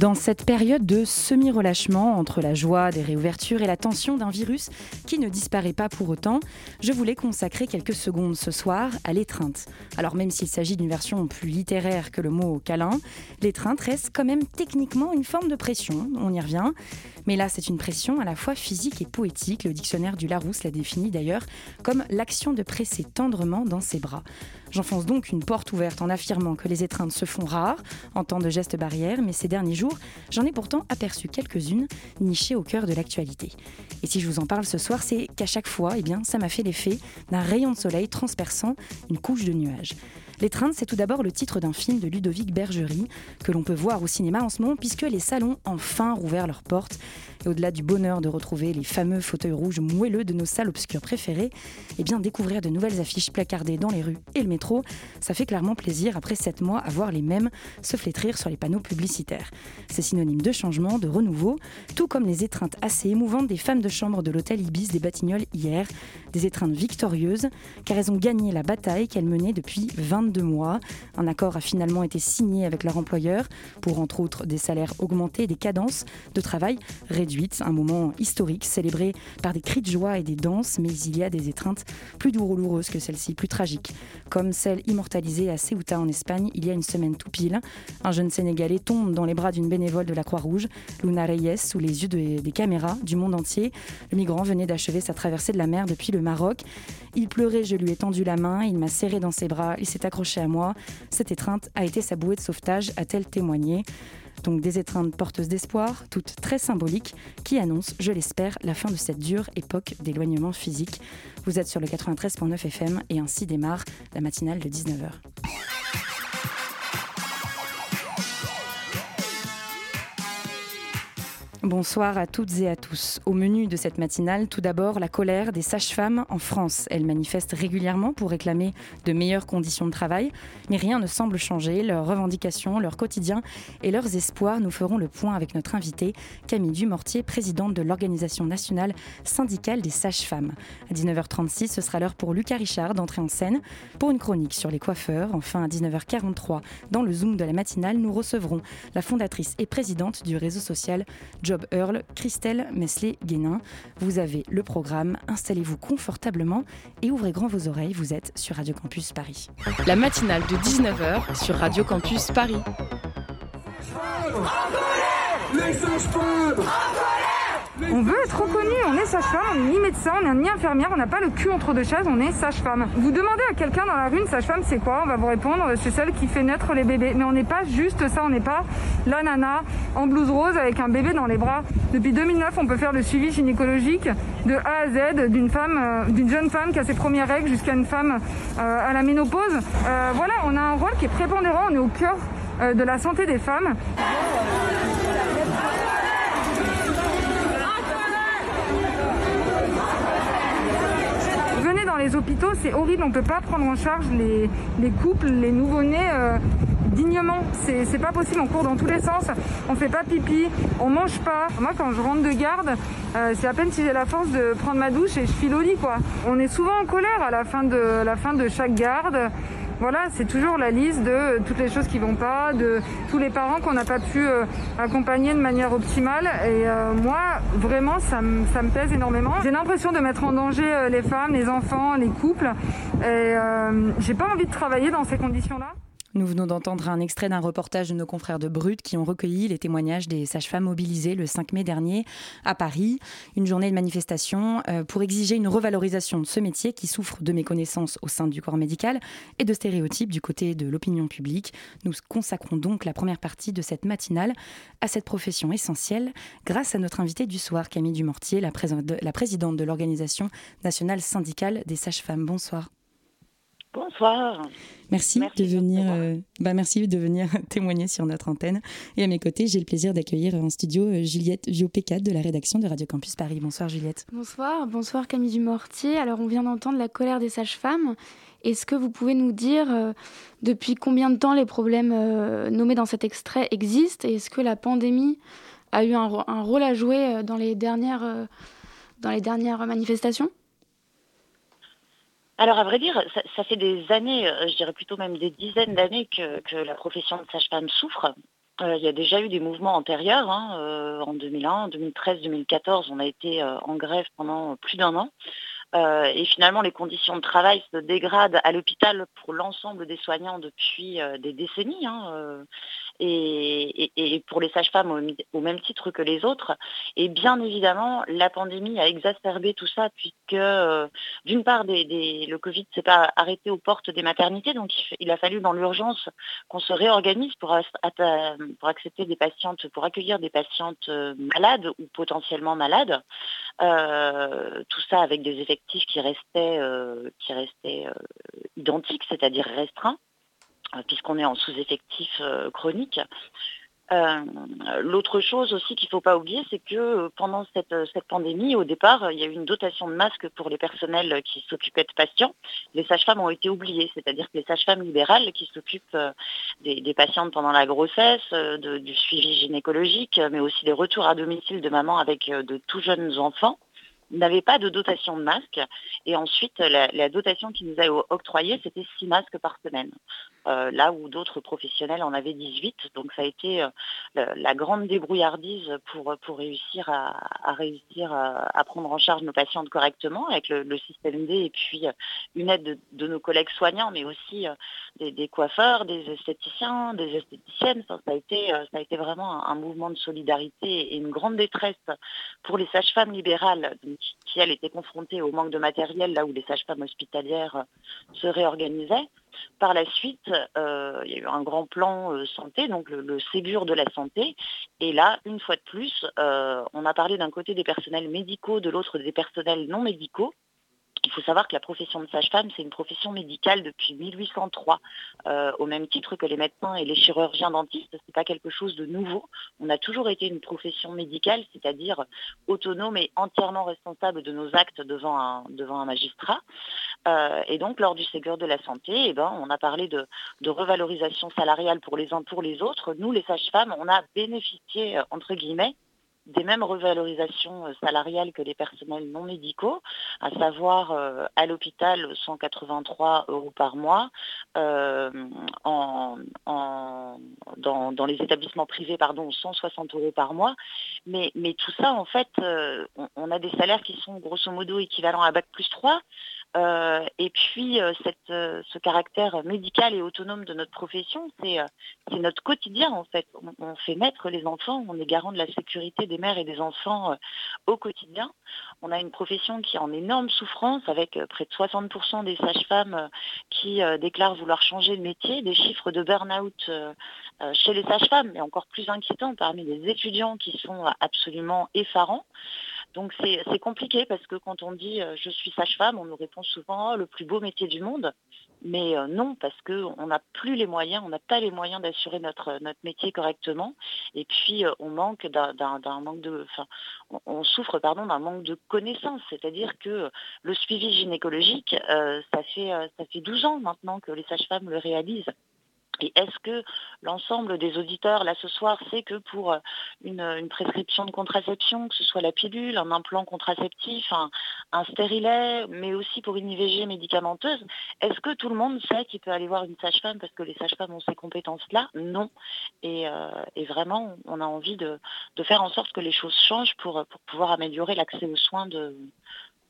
Dans cette période de semi-relâchement entre la joie des réouvertures et la tension d'un virus qui ne disparaît pas pour autant, je voulais consacrer quelques secondes ce soir à l'étreinte. Alors même s'il s'agit d'une version plus littéraire que le mot câlin, l'étreinte reste quand même techniquement une forme de pression, on y revient. Mais là, c'est une pression à la fois physique et poétique. Le dictionnaire du Larousse la définit d'ailleurs comme l'action de presser tendrement dans ses bras. J'enfonce donc une porte ouverte en affirmant que les étreintes se font rares en temps de gestes barrières, mais ces derniers jours, j'en ai pourtant aperçu quelques-unes nichées au cœur de l'actualité. Et si je vous en parle ce soir, c'est qu'à chaque fois, eh bien, ça m'a fait l'effet d'un rayon de soleil transperçant une couche de nuages. L'étreinte, c'est tout d'abord le titre d'un film de Ludovic Bergerie que l'on peut voir au cinéma en ce moment puisque les salons enfin rouvert leurs portes. Et au-delà du bonheur de retrouver les fameux fauteuils rouges moelleux de nos salles obscures préférées, eh bien découvrir de nouvelles affiches placardées dans les rues et le métro, ça fait clairement plaisir après sept mois à voir les mêmes se flétrir sur les panneaux publicitaires. C'est synonyme de changement, de renouveau, tout comme les étreintes assez émouvantes des femmes de chambre de l'hôtel Ibis des Batignolles hier, des étreintes victorieuses, car elles ont gagné la bataille qu'elles menaient depuis 22 mois. Un accord a finalement été signé avec leur employeur pour entre autres des salaires augmentés et des cadences de travail réduites un moment historique célébré par des cris de joie et des danses, mais il y a des étreintes plus douloureuses que celle-ci, plus tragiques, comme celle immortalisée à Ceuta en Espagne il y a une semaine tout pile. Un jeune Sénégalais tombe dans les bras d'une bénévole de la Croix-Rouge, Luna Reyes, sous les yeux des caméras du monde entier. Le migrant venait d'achever sa traversée de la mer depuis le Maroc. Il pleurait, je lui ai tendu la main, il m'a serré dans ses bras, il s'est accroché à moi. Cette étreinte a été sa bouée de sauvetage, a-t-elle témoigné donc des étreintes porteuses d'espoir, toutes très symboliques, qui annoncent, je l'espère, la fin de cette dure époque d'éloignement physique. Vous êtes sur le 93.9 FM et ainsi démarre la matinale de 19h. Bonsoir à toutes et à tous. Au menu de cette matinale, tout d'abord la colère des sages-femmes en France. Elles manifestent régulièrement pour réclamer de meilleures conditions de travail, mais rien ne semble changer. Leurs revendications, leur quotidien et leurs espoirs, nous ferons le point avec notre invitée, Camille Dumortier, présidente de l'Organisation nationale syndicale des sages-femmes. À 19h36, ce sera l'heure pour Lucas Richard d'entrer en scène pour une chronique sur les coiffeurs. Enfin, à 19h43, dans le Zoom de la matinale, nous recevrons la fondatrice et présidente du réseau social Job Earl, Christelle Mesley-Guénin. Vous avez le programme, installez-vous confortablement et ouvrez grand vos oreilles, vous êtes sur Radio Campus Paris. La matinale de 19h sur Radio Campus Paris. On veut être reconnu, on est sage-femme, on n'est ni médecin, on n'est ni infirmière, on n'a pas le cul entre deux chaises, on est sage-femme. Vous demandez à quelqu'un dans la rue, une sage-femme, c'est quoi? On va vous répondre, c'est celle qui fait naître les bébés. Mais on n'est pas juste ça, on n'est pas la nana en blouse rose avec un bébé dans les bras. Depuis 2009, on peut faire le suivi gynécologique de A à Z d'une femme, euh, d'une jeune femme qui a ses premières règles jusqu'à une femme euh, à la ménopause. Euh, voilà, on a un rôle qui est prépondérant, on est au cœur de la santé des femmes. Les hôpitaux, c'est horrible, on ne peut pas prendre en charge les, couples, les nouveau-nés euh, dignement. C'est pas possible, on court dans tous les sens, on fait pas pipi, on mange pas. Moi, quand je rentre de garde, euh, c'est à peine si j'ai la force de prendre ma douche et je file au lit, quoi. On est souvent en colère à la fin de, la fin de chaque garde. Voilà, c'est toujours la liste de toutes les choses qui vont pas, de tous les parents qu'on n'a pas pu euh, accompagner de manière optimale. Et euh, moi, vraiment, ça, ça me pèse énormément. J'ai l'impression de mettre en danger euh, les femmes, les enfants, les couples. Et j'ai pas envie de travailler dans ces conditions-là. Nous venons d'entendre un extrait d'un reportage de nos confrères de Brut qui ont recueilli les témoignages des sages-femmes mobilisées le 5 mai dernier à Paris. Une journée de manifestation euh, pour exiger une revalorisation de ce métier qui souffre de méconnaissance au sein du corps médical et de stéréotypes du côté de l'opinion publique. Nous consacrons donc la première partie de cette matinale à cette profession essentielle grâce à notre invitée du soir, Camille Dumortier, la, la présidente de l'Organisation nationale syndicale des sages-femmes. Bonsoir. Bonsoir. Merci, de venir, euh, bah merci de venir témoigner sur notre antenne. Et à mes côtés, j'ai le plaisir d'accueillir en studio euh, Juliette Viopécat de la rédaction de Radio Campus Paris. Bonsoir Juliette. Bonsoir, bonsoir Camille Dumortier. Alors on vient d'entendre la colère des sages-femmes. Est-ce que vous pouvez nous dire euh, depuis combien de temps les problèmes nommés dans cet extrait existent? Et est-ce que la pandémie a eu un, rôle à jouer dans les dernières, dans les dernières manifestations? Alors à vrai dire, ça, fait des années, euh, je dirais plutôt même des dizaines d'années que, la profession de sage-femme souffre. Euh, il y a déjà eu des mouvements antérieurs. Hein, euh, en 2001, 2013, 2014, on a été en grève pendant plus d'un an. et finalement, les conditions de travail se dégradent à l'hôpital pour l'ensemble des soignants depuis des décennies. Hein, et, pour les sages-femmes au, même titre que les autres. Et bien évidemment, la pandémie a exacerbé tout ça puisque euh, d'une part, le Covid ne s'est pas arrêté aux portes des maternités, donc il, a fallu dans l'urgence qu'on se réorganise pour, accepter des patientes, pour accueillir des patientes euh, malades ou potentiellement malades. Euh, tout ça avec des effectifs qui restaient identiques, c'est-à-dire restreints. Euh, puisqu'on est en sous-effectif euh, chronique. Euh, l'autre chose aussi qu'il ne faut pas oublier, c'est que pendant cette, pandémie, au départ, il y a eu une dotation de masques pour les personnels qui s'occupaient de patients. Les sages-femmes ont été oubliées, c'est-à-dire que les sages-femmes libérales qui s'occupent des, patientes pendant la grossesse, du suivi gynécologique, mais aussi des retours à domicile de maman avec de tout jeunes enfants, n'avait pas de dotation de masques. Et ensuite, la, dotation qui nous a octroyée, c'était 6 masques par semaine. Euh, là où d'autres professionnels en avaient 18. Donc ça a été euh, la, grande débrouillardise pour, pour réussir, à, réussir à, prendre en charge nos patientes correctement avec le, système D et puis euh, une aide de, nos collègues soignants, mais aussi des, coiffeurs, des esthéticiens, des esthéticiennes. Ça, a, été, ça a été vraiment un, mouvement de solidarité et une grande détresse pour les sages-femmes libérales qui, elles, étaient confrontées au manque de matériel là où les sages-femmes hospitalières se réorganisaient. Par la suite, euh, il y a eu un grand plan euh, santé, donc le, Ségur de la santé. Et là, une fois de plus, euh, on a parlé d'un côté des personnels médicaux, de l'autre des personnels non médicaux. Il faut savoir que la profession de sage-femme, c'est une profession médicale depuis 1803, euh, au même titre que les médecins et les chirurgiens dentistes. Ce n'est pas quelque chose de nouveau. On a toujours été une profession médicale, c'est-à-dire autonome et entièrement responsable de nos actes devant un, magistrat. Euh, et donc, lors du Ségur de la santé, eh ben, on a parlé de, de, revalorisation salariale pour les uns pour les autres. Nous, les sages-femmes, on a bénéficié, euh, entre guillemets, des mêmes revalorisations euh, salariales que les personnels non médicaux, à savoir euh, à l'hôpital 183 euros par mois, euh, dans, les établissements privés pardon 160 euros par mois. Mais, mais tout ça en fait, on, a des salaires qui sont grosso modo équivalents à bac plus 3. Euh, et puis, euh, euh, ce caractère médical et autonome de notre profession, c'est notre quotidien en fait. On, fait naître les enfants, on est garant de la sécurité des mères et des enfants au quotidien. On a une profession qui est en énorme souffrance avec près de 60% des sages-femmes qui déclarent vouloir changer de métier, des chiffres de burn-out chez les sages-femmes, mais encore plus inquiétants parmi les étudiants qui sont absolument effarants. Donc c'est compliqué parce que quand on dit euh, je suis sage-femme, on nous répond souvent le plus beau métier du monde. Mais euh, non, parce qu'on n'a plus les moyens, on n'a pas les moyens d'assurer notre, notre métier correctement. Et puis euh, on manque d'un manque de. Enfin, on, souffre d'un manque de connaissances. C'est-à-dire que le suivi gynécologique, ça fait ça fait 12 ans maintenant que les sages-femmes le réalisent. Et est-ce que l'ensemble des auditeurs, là ce soir, sait que pour euh, une, prescription de contraception, que ce soit la pilule, un implant contraceptif, un, stérilet, mais aussi pour une IVG médicamenteuse, est-ce que tout le monde sait qu'il peut aller voir une sage-femme parce que les sages-femmes ont ces compétences-là? Non. Euh, et, vraiment, on a envie de, faire en sorte que les choses changent pour pouvoir améliorer l'accès aux soins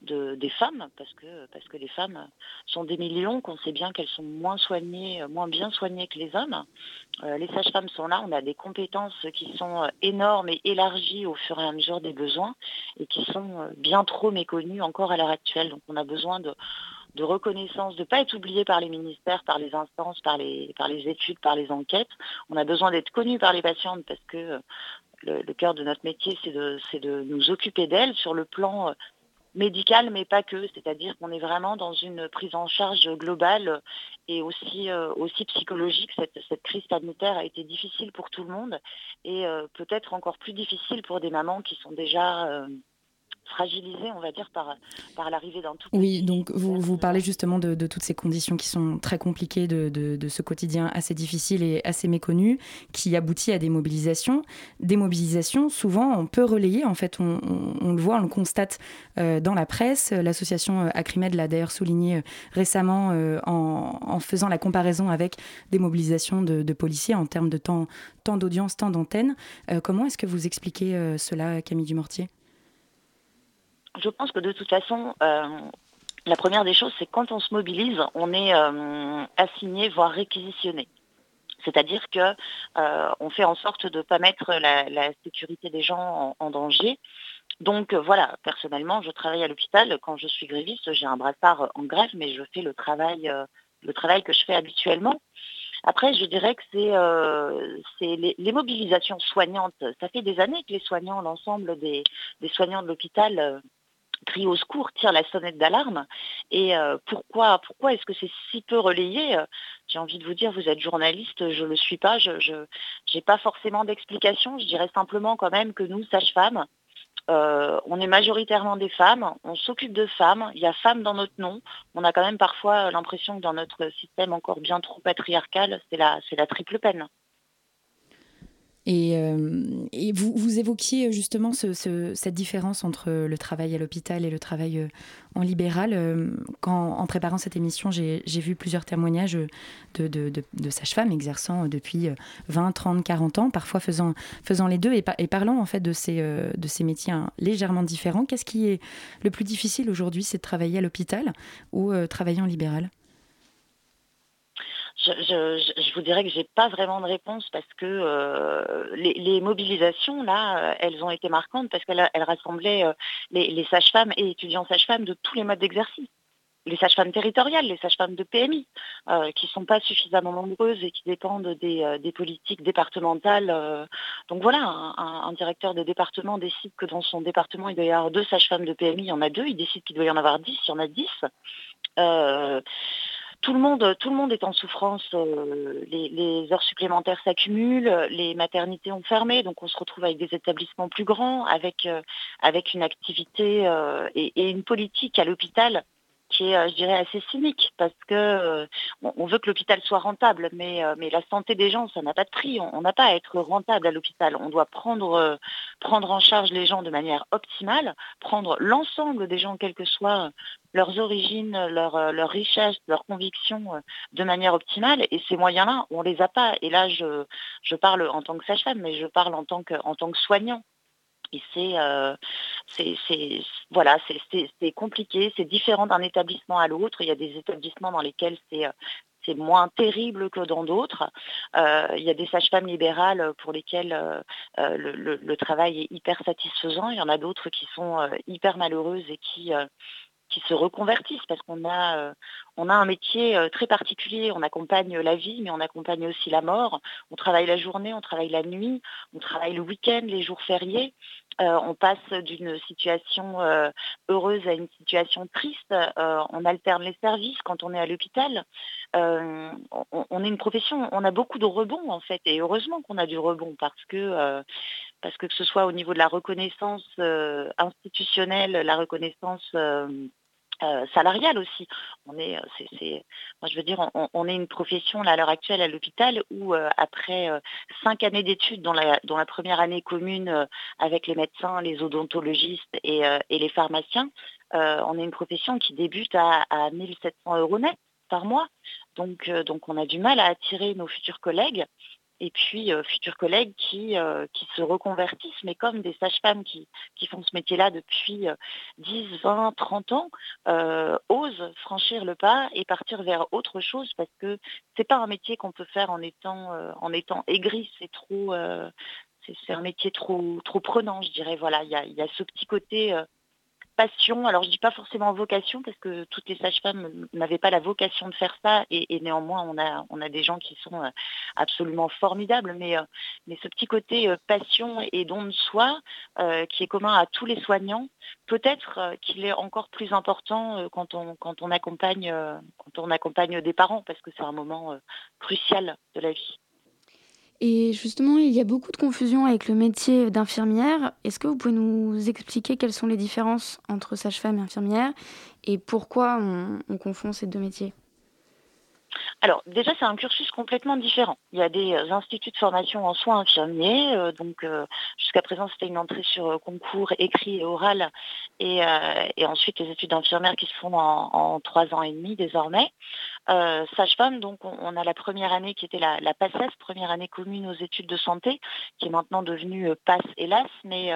de, des femmes, parce que, parce que les femmes sont des millions, qu'on sait bien qu'elles sont moins soignées, moins bien soignées que les hommes. Euh, les sages-femmes sont là, on a des compétences qui sont énormes et élargies au fur et à mesure des besoins et qui sont bien trop méconnues encore à l'heure actuelle. Donc on a besoin de, reconnaissance, de ne pas être oublié par les ministères, par les instances, par les, par les études, par les enquêtes. On a besoin d'être connu par les patientes parce que le, cœur de notre métier, c'est de, de, nous occuper d'elles sur le plan médicale, mais pas que. C'est-à-dire qu'on est vraiment dans une prise en charge globale et aussi, euh, aussi psychologique. Cette, crise sanitaire a été difficile pour tout le monde et euh, peut-être encore plus difficile pour des mamans qui sont déjà euh, fragilisé, on va dire, par, par l'arrivée d'un tout. Oui, donc vous, vous parlez justement de, toutes ces conditions qui sont très compliquées, de, de, ce quotidien assez difficile et assez méconnu, qui aboutit à des mobilisations. Des mobilisations, souvent, on peut relayer, en fait, on, on, le voit, on le constate euh, dans la presse. L'association euh, Acrimed l'a d'ailleurs souligné euh, récemment en, en, faisant la comparaison avec des mobilisations de, policiers en termes de temps, temps d'audience, temps d'antenne. comment est-ce que vous expliquez cela, Camille Dumortier? Je pense que de toute façon, euh, la première des choses, c'est quand on se mobilise, on est euh, assigné, voire réquisitionné. C'est-à-dire qu'on euh, fait en sorte de ne pas mettre la, sécurité des gens en, danger. Donc voilà, personnellement, je travaille à l'hôpital. Quand je suis gréviste, j'ai un brassard en grève, mais je fais le travail, le travail que je fais habituellement. Après, je dirais que c'est les, mobilisations soignantes. Ça fait des années que les soignants, l'ensemble des, soignants de l'hôpital crie au secours, tire la sonnette d'alarme. Et euh, pourquoi, pourquoi est-ce que c'est si peu relayé J'ai envie de vous dire, vous êtes journaliste, je ne le suis pas, je n'ai pas forcément d'explication. Je dirais simplement quand même que nous, sages-femmes, euh, on est majoritairement des femmes, on s'occupe de femmes, il y a femmes dans notre nom. On a quand même parfois l'impression que dans notre système encore bien trop patriarcal, c'est la triple peine. Et, euh, et vous, évoquiez euh, justement cette différence entre le travail à l'hôpital et le travail euh, en libéral. Quand, en préparant cette émission, j'ai vu plusieurs témoignages de, sages-femmes exerçant depuis 20, 30, 40 ans, parfois faisant, les deux et, parlant en fait de ces, de ces métiers hein, légèrement différents. Qu'est-ce qui est le plus difficile aujourd'hui C'est de travailler à l'hôpital ou travailler en libéral? Je, vous dirais que j'ai pas vraiment de réponse parce que euh, les, mobilisations là, euh, elles ont été marquantes parce qu'elles rassemblaient euh, les, sages-femmes et étudiants sages-femmes de tous les modes d'exercice. Les sages-femmes territoriales, les sages-femmes de PMI, qui ne sont pas suffisamment nombreuses et qui dépendent des, politiques départementales. donc voilà, un, directeur de département décide que dans son département, il doit y avoir deux sages-femmes de PMI, il y en a deux, il décide qu'il doit y en avoir dix, il y en a dix tout le monde, tout le monde est en souffrance. Euh, les, heures supplémentaires s'accumulent, les maternités ont fermé, donc on se retrouve avec des établissements plus grands, avec, euh, avec une activité euh, et, une politique à l'hôpital qui est, je dirais, assez cynique parce que on veut que l'hôpital soit rentable, mais, mais la santé des gens, ça n'a pas de prix. On n'a pas à être rentable à l'hôpital. On doit prendre, prendre en charge les gens de manière optimale, prendre l'ensemble des gens, quel que soit leurs origines, leur, euh, leur richesse, leurs convictions euh, de manière optimale. Et ces moyens-là, on ne les a pas. Et là, je, je parle en tant que sage-femme, mais je parle en tant que, en tant que soignant. Et c'est euh, voilà, c'est compliqué, c'est différent d'un établissement à l'autre. Il y a des établissements dans lesquels c'est c'est moins terrible que dans d'autres. il y a des sages-femmes libérales pour lesquelles le, travail est hyper satisfaisant. Il y en a d'autres qui sont hyper malheureuses et qui, qui se reconvertissent parce qu'on a, euh, a un métier euh, très particulier. On accompagne la vie, mais on accompagne aussi la mort. On travaille la journée, on travaille la nuit, on travaille le week-end, les jours fériés. Euh, on passe d'une situation heureuse à une situation triste. on alterne les services quand on est à l'hôpital. On, est une profession, on a beaucoup de rebonds en fait, et heureusement qu'on a du rebond parce que parce que que ce soit au niveau de la reconnaissance institutionnelle, la reconnaissance euh, salariale aussi. On est, euh, moi je veux dire, on, est une profession à l'heure actuelle à l'hôpital où euh, après cinq années d'études, dont la, première année commune avec les médecins, les odontologistes et, les pharmaciens, on est une profession qui débute à, à 1700 euros net par mois. Donc on a du mal à attirer nos futurs collègues et puis euh, futurs collègues qui, euh, qui se reconvertissent, mais comme des sages-femmes qui, qui, font ce métier-là depuis 10, 20, 30 ans, euh, osent franchir le pas et partir vers autre chose parce que c'est pas un métier qu'on peut faire en étant, en étant aigri, c'est trop, c'est un métier trop, trop prenant, je dirais. Voilà, il y a, y a, ce petit côté passion. Alors je dis pas forcément vocation parce que toutes les sages-femmes n'avaient pas la vocation de faire ça et, néanmoins on a, des gens qui sont euh, absolument formidables. Mais, euh, mais ce petit côté euh, passion et don de soi qui est commun à tous les soignants, peut-être qu'il est encore plus important quand on accompagne des parents parce que c'est un moment crucial de la vie. Et justement, il y a beaucoup de confusion avec le métier d'infirmière. Est-ce que vous pouvez nous expliquer quelles sont les différences entre sage-femme et infirmière et pourquoi on, confond ces deux métiers? Alors déjà c'est un cursus complètement différent. Il y a des euh, instituts de formation en soins infirmiers, euh, donc euh, jusqu'à présent c'était une entrée sur concours écrit et oral, et, ensuite les études d'infirmière qui se font en, trois ans et demi désormais. Sage-femme, donc on, a la première année qui était la, la première année commune aux études de santé, qui est maintenant devenue PASS hélas, mais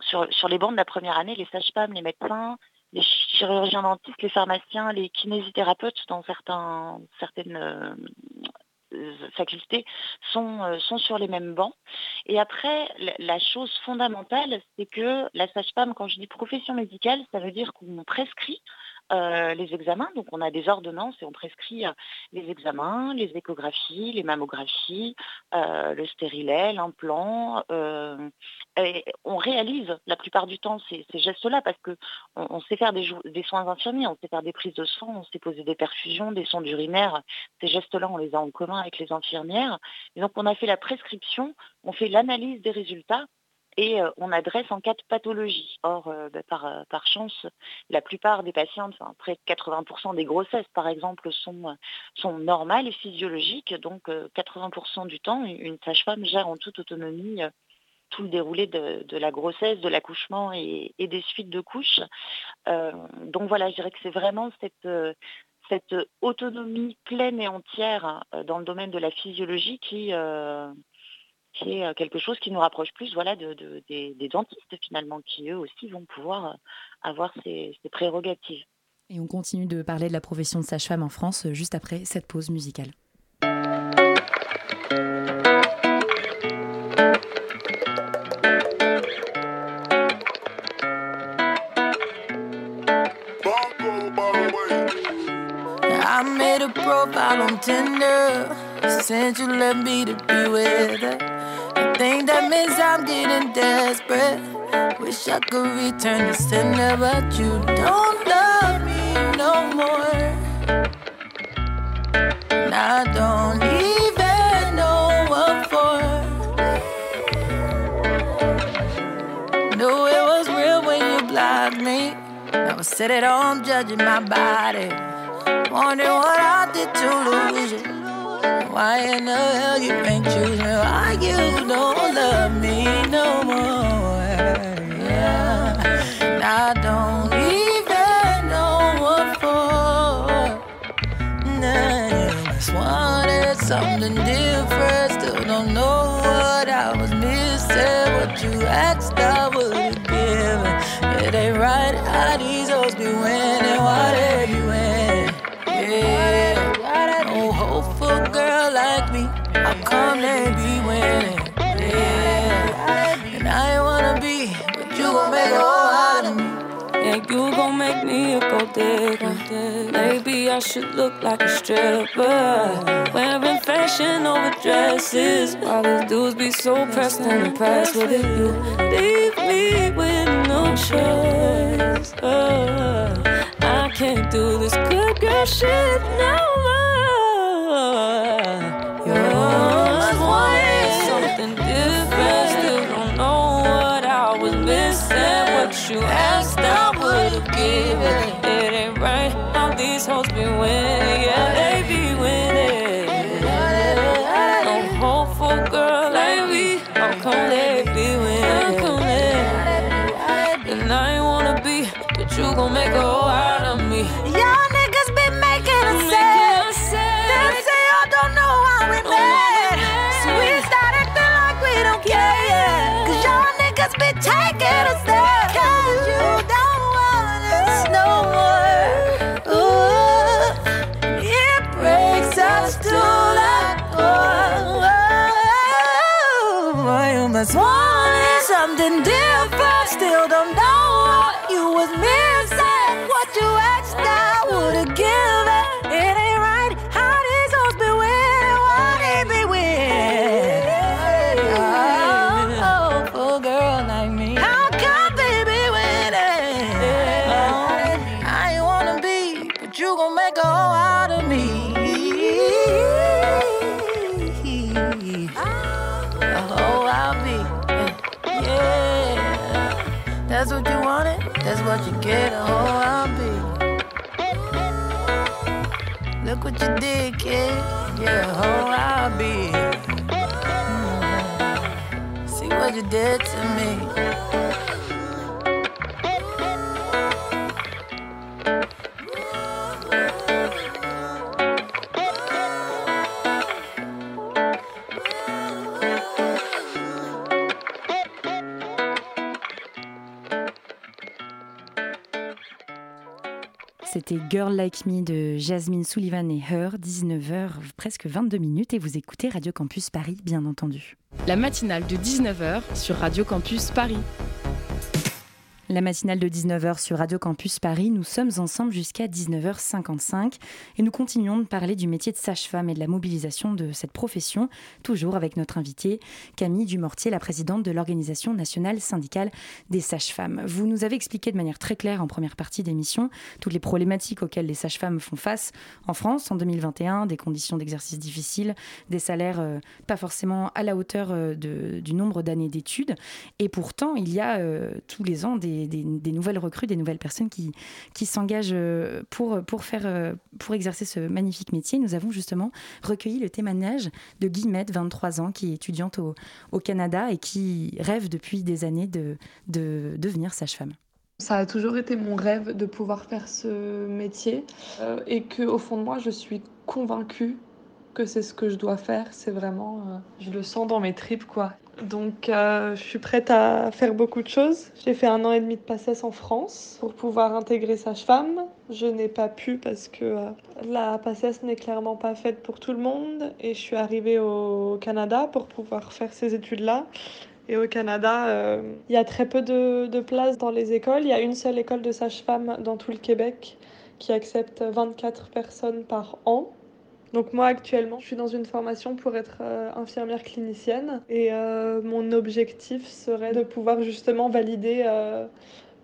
sur, sur les bancs de la première année, les sages-femmes, les médecins, les chirurgiens dentistes, les pharmaciens, les kinésithérapeutes dans certaines euh, facultés sont, euh, sont sur les mêmes bancs. Et après, la chose fondamentale, c'est que la sage-femme, quand je dis profession médicale, ça veut dire qu'on prescrit euh, les examens. Donc on a des ordonnances et on prescrit euh, les examens, les échographies, les mammographies, euh, le stérilet, l'implant. on réalise la plupart du temps ces, gestes-là parce qu'on on sait faire des, soins infirmiers, on sait faire des prises de sang, on sait poser des perfusions, des sondes urinaires. Ces gestes-là, on les a en commun avec les infirmières. Et donc on a fait la prescription, on fait l'analyse des résultats et euh, on adresse en cas de pathologie. Or, euh, bah, euh, par, chance, la plupart des patientes, enfin, près de 80% des grossesses par exemple, sont, sont normales et physiologiques. Donc 80% du temps, une sage-femme gère en toute autonomie tout le déroulé de, la grossesse, de l'accouchement et, des suites de couches. donc voilà, je dirais que c'est vraiment cette, cette autonomie pleine et entière dans le domaine de la physiologie qui, qui est euh, quelque chose qui nous rapproche plus voilà, de, des, dentistes finalement, qui eux aussi vont pouvoir euh, avoir ces, prérogatives. Et on continue de parler de la profession de sage-femme en France euh, juste après cette pause musicale. I made a profile on Tinder, sent you me to be with her. Think that means I'm getting desperate. Wish I could return the sender, but you don't love me no more. And I don't even know what for. Knew it was real when you blocked me. Now I sit at home judging my body. Wondering what I did to lose you. Why in the hell you ain't choose me? Why you don't love me no more? Yeah. I don't even know what for. Nah, just wanted something different. Still don't know what I was missing. What you asked, I would give. It ain't right how these hoes be winning. Why they you gon' make me a gold digger. Maybe I should look like a stripper, wearing fashion over dresses. While these dudes be so pressed and impressed with it, you leave me with no choice. Uh, I can't do this good girl shit no more. You asked, I would've given. It ain't right how these hoes be winning. Yeah, must want us something different. Still don't know get, a be. Look what you did, kid. Yeah, a I'll be. Mm. See what you did to me. Girl Like Me de Jasmine Sullivan et Her, 19h, presque 22 minutes, et vous écoutez Radio Campus Paris, bien entendu. La matinale de 19h sur Radio Campus Paris. La matinale de 19h sur Radio Campus Paris, nous sommes ensemble jusqu'à 19h55 et nous continuons de parler du métier de sage-femme et de la mobilisation de cette profession, toujours avec notre invitée Camille Dumortier, la présidente de l'Organisation nationale syndicale des sages-femmes. Vous nous avez expliqué de manière très claire en première partie d'émission toutes les problématiques auxquelles les sages-femmes font face en France en 2021, des conditions d'exercice difficiles, des salaires euh, pas forcément à la hauteur euh, du nombre d'années d'études et pourtant il y a euh, tous les ans des, des- nouvelles recrues, des nouvelles personnes qui, qui s'engagent euh, pour, pour, faire, euh, pour exercer ce magnifique métier. Nous avons justement recueilli le témoignage de Guillemette, 23 ans, qui est étudiante au, au Canada et qui rêve depuis des années de, de devenir sage-femme. Ça a toujours été mon rêve de pouvoir faire ce métier euh, et que au fond de moi, je suis convaincue que c'est ce que je dois faire. C'est vraiment, euh, je le sens dans mes tripes quoi. Donc, euh, je suis prête à faire beaucoup de choses. J'ai fait un an et demi de PACES en France pour pouvoir intégrer sage-femme. Je n'ai pas pu parce que euh, la PACES n'est clairement pas faite pour tout le monde et je suis arrivée au Canada pour pouvoir faire ces études-là. Et au Canada, il y a très peu de, de places dans les écoles. Il y a une seule école de sage-femme dans tout le Québec qui accepte 24 personnes par an. Donc moi actuellement, je suis dans une formation pour être euh, infirmière clinicienne et euh, mon objectif serait de pouvoir justement valider euh,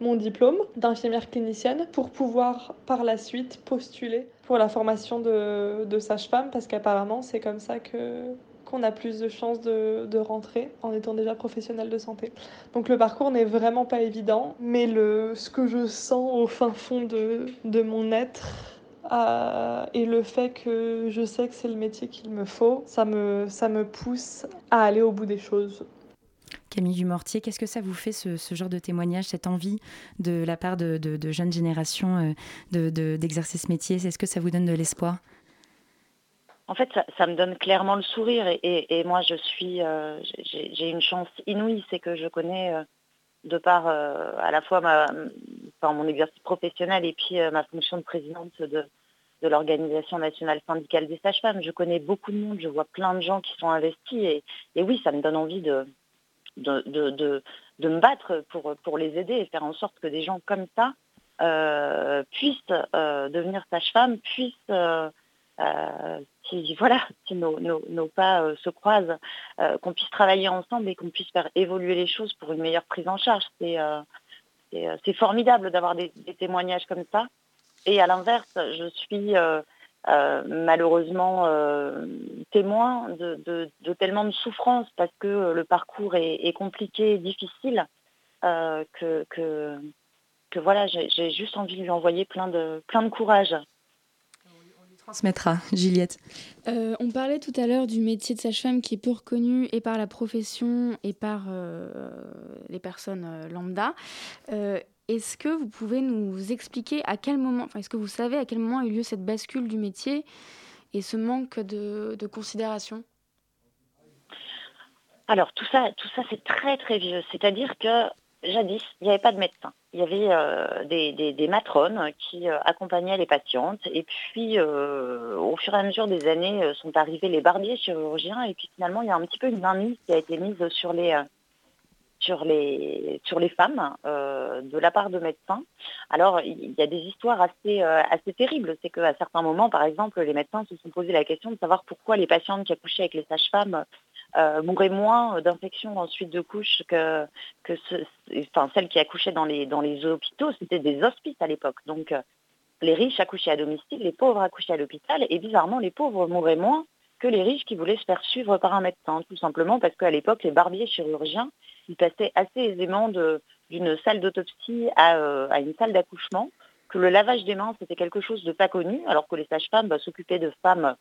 mon diplôme d'infirmière clinicienne pour pouvoir par la suite postuler pour la formation de, sage-femme parce qu'apparemment c'est comme ça que qu'on a plus de chances de, de rentrer en étant déjà professionnel de santé. Donc le parcours n'est vraiment pas évident, mais le, ce que je sens au fin fond de, de mon être euh, et le fait que je sais que c'est le métier qu'il me faut, ça me, ça me pousse à aller au bout des choses. Camille Dumortier, qu'est-ce que ça vous fait ce, ce genre de témoignage, cette envie de la part de, de- de jeunes générations euh, de- de- d'exercer ce métier? Est-ce que ça vous donne de l'espoir? En fait, ça, ça me donne clairement le sourire et, et- et moi, je suis, euh, j'ai j'ai une chance inouïe, c'est que je connais euh, de par euh, à la fois ma, mon exercice professionnel et puis euh, ma fonction de présidente de, l'Organisation nationale syndicale des sages-femmes. Je connais beaucoup de monde, je vois plein de gens qui sont investis et, oui, ça me donne envie de, de, de, me battre pour, pour les aider et faire en sorte que des gens comme ça euh, puissent devenir sages-femmes, puissent euh, si voilà, si nos, pas euh, se croisent, euh, qu'on puisse travailler ensemble et qu'on puisse faire évoluer les choses pour une meilleure prise en charge. C'est euh, euh, formidable d'avoir des, témoignages comme ça. Et à l'inverse, je suis euh, euh, malheureusement euh, témoin de, tellement de souffrance parce que euh, le parcours est, est compliqué difficile euh, que, que, voilà, j'ai juste envie de lui envoyer plein de, plein de courage. Transmettra, Juliette. Euh, on parlait tout à l'heure du métier de sage-femme qui est peu reconnu et par la profession et par euh, les personnes euh, lambda. Euh, est-ce que vous pouvez nous expliquer à quel moment, enfin, est-ce que vous savez à quel moment a eu lieu cette bascule du métier et ce manque de, de considération? Alors tout ça, tout ça c'est très très vieux. C'est-à-dire que jadis, il n'y avait pas de médecin. Il y avait euh, des, matrones qui euh, accompagnaient les patientes. Et puis euh, au fur et à mesure des années sont arrivés les barbiers chirurgiens. Et puis finalement, il y a un petit peu une mainmise qui a été mise sur les, sur les, sur les femmes de la part de médecins. Alors, il y a des histoires assez, assez terribles. C'est qu'à certains moments, par exemple, les médecins se sont posé la question de savoir pourquoi les patientes qui accouchaient avec les sages-femmes mouraient moins d'infections ensuite de couches que, enfin, celles qui accouchaient dans les, hôpitaux. C'était des hospices à l'époque. Donc, les riches accouchaient à domicile, les pauvres accouchaient à l'hôpital, et bizarrement, les pauvres mouraient moins que les riches qui voulaient se faire suivre par un médecin, tout simplement parce qu'à l'époque, les barbiers chirurgiens, ils passaient assez aisément d'une salle d'autopsie euh, à, une salle d'accouchement, que le lavage des mains, c'était quelque chose de pas connu, alors que les sages-femmes bah, s'occupaient de femmes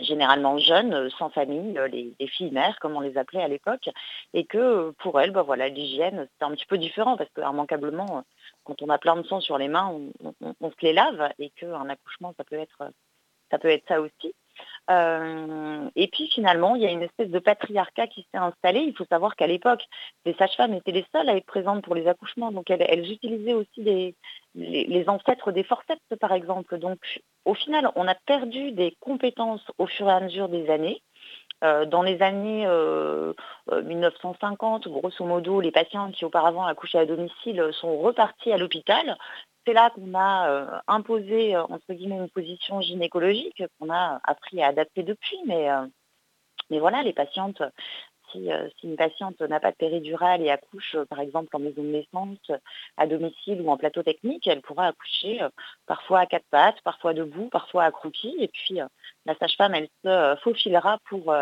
généralement jeunes, euh, sans famille, euh, les, filles mères, comme on les appelait à l'époque, et que pour elles, bah, voilà, l'hygiène, c'était un petit peu différent, parce que immanquablement, quand on a plein de sang sur les mains, on, se les lave, et qu'un accouchement, ça peut être ça aussi. Euh, et puis finalement, il y a une espèce de patriarcat qui s'est installé. Il faut savoir qu'à l'époque, les sages-femmes étaient les seules à être présentes pour les accouchements. Donc elles, utilisaient aussi les, ancêtres des forceps, par exemple. Au final, on a perdu des compétences au fur et à mesure des années. Euh, dans les années 1950, euh, grosso modo, les patients qui auparavant accouchaient à domicile sont repartis à l'hôpital c'est là qu'on a euh, imposé, euh, entre guillemets, une position gynécologique qu'on a appris à adapter depuis. Mais, euh, mais voilà, les patientes, si, une patiente n'a pas de péridurale et accouche, par exemple, en maison de naissance, à domicile ou en plateau technique, elle pourra accoucher parfois à quatre pattes, parfois debout, parfois accroupie. Et puis, la sage-femme, elle se faufilera pour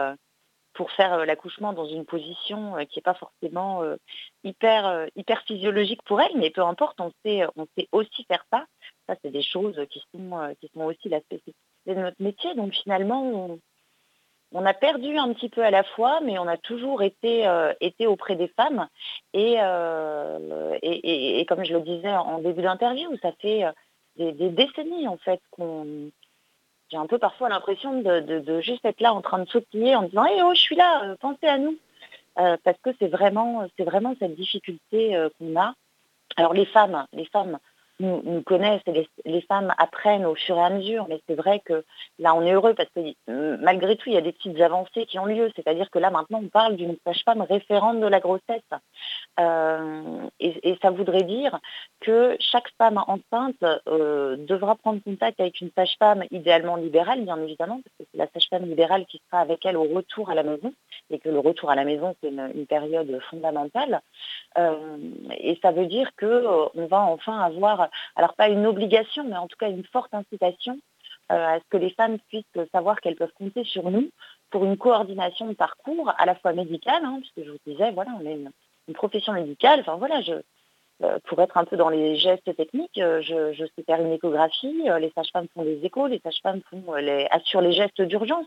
pour faire euh, l'accouchement dans une position euh, qui n'est pas forcément euh, hyper, hyper physiologique pour elle, mais peu importe, on sait, on sait aussi faire ça. Ça, c'est des choses qui sont, qui sont aussi la spécificité de notre métier. Donc finalement, on, a perdu un petit peu à la fois, mais on a toujours été, été auprès des femmes. Et, et, comme je le disais en début d'interview, ça fait des, des, décennies en fait qu'on j'ai un peu parfois l'impression de, juste être là en train de sautiller en disant hey, oh je suis là, euh, pensez à nous euh, parce que c'est vraiment c'est vraiment cette difficulté euh, qu'on a. Alors les femmes, les femmes nous, connaissent et les, femmes apprennent au fur et à mesure, mais c'est vrai que là on est heureux parce que euh, malgré tout il y a des petites avancées qui ont lieu, c'est-à-dire que là maintenant on parle d'une sage-femme référente de la grossesse. Euh, et, ça voudrait dire que chaque femme enceinte euh, devra prendre contact avec une sage-femme idéalement libérale bien évidemment parce que c'est la sage-femme libérale qui sera avec elle au retour à la maison et que le retour à la maison c'est une, période fondamentale. Et ça veut dire qu'on va enfin avoir alors pas une obligation, mais en tout cas une forte incitation euh, à ce que les femmes puissent savoir qu'elles peuvent compter sur nous pour une coordination de parcours à la fois médicale, hein, puisque je vous disais, voilà, on est une, profession médicale, enfin voilà, je, euh, pour être un peu dans les gestes techniques, euh, je, sais faire une échographie, les sages-femmes font des échos, les sages-femmes assurent les gestes d'urgence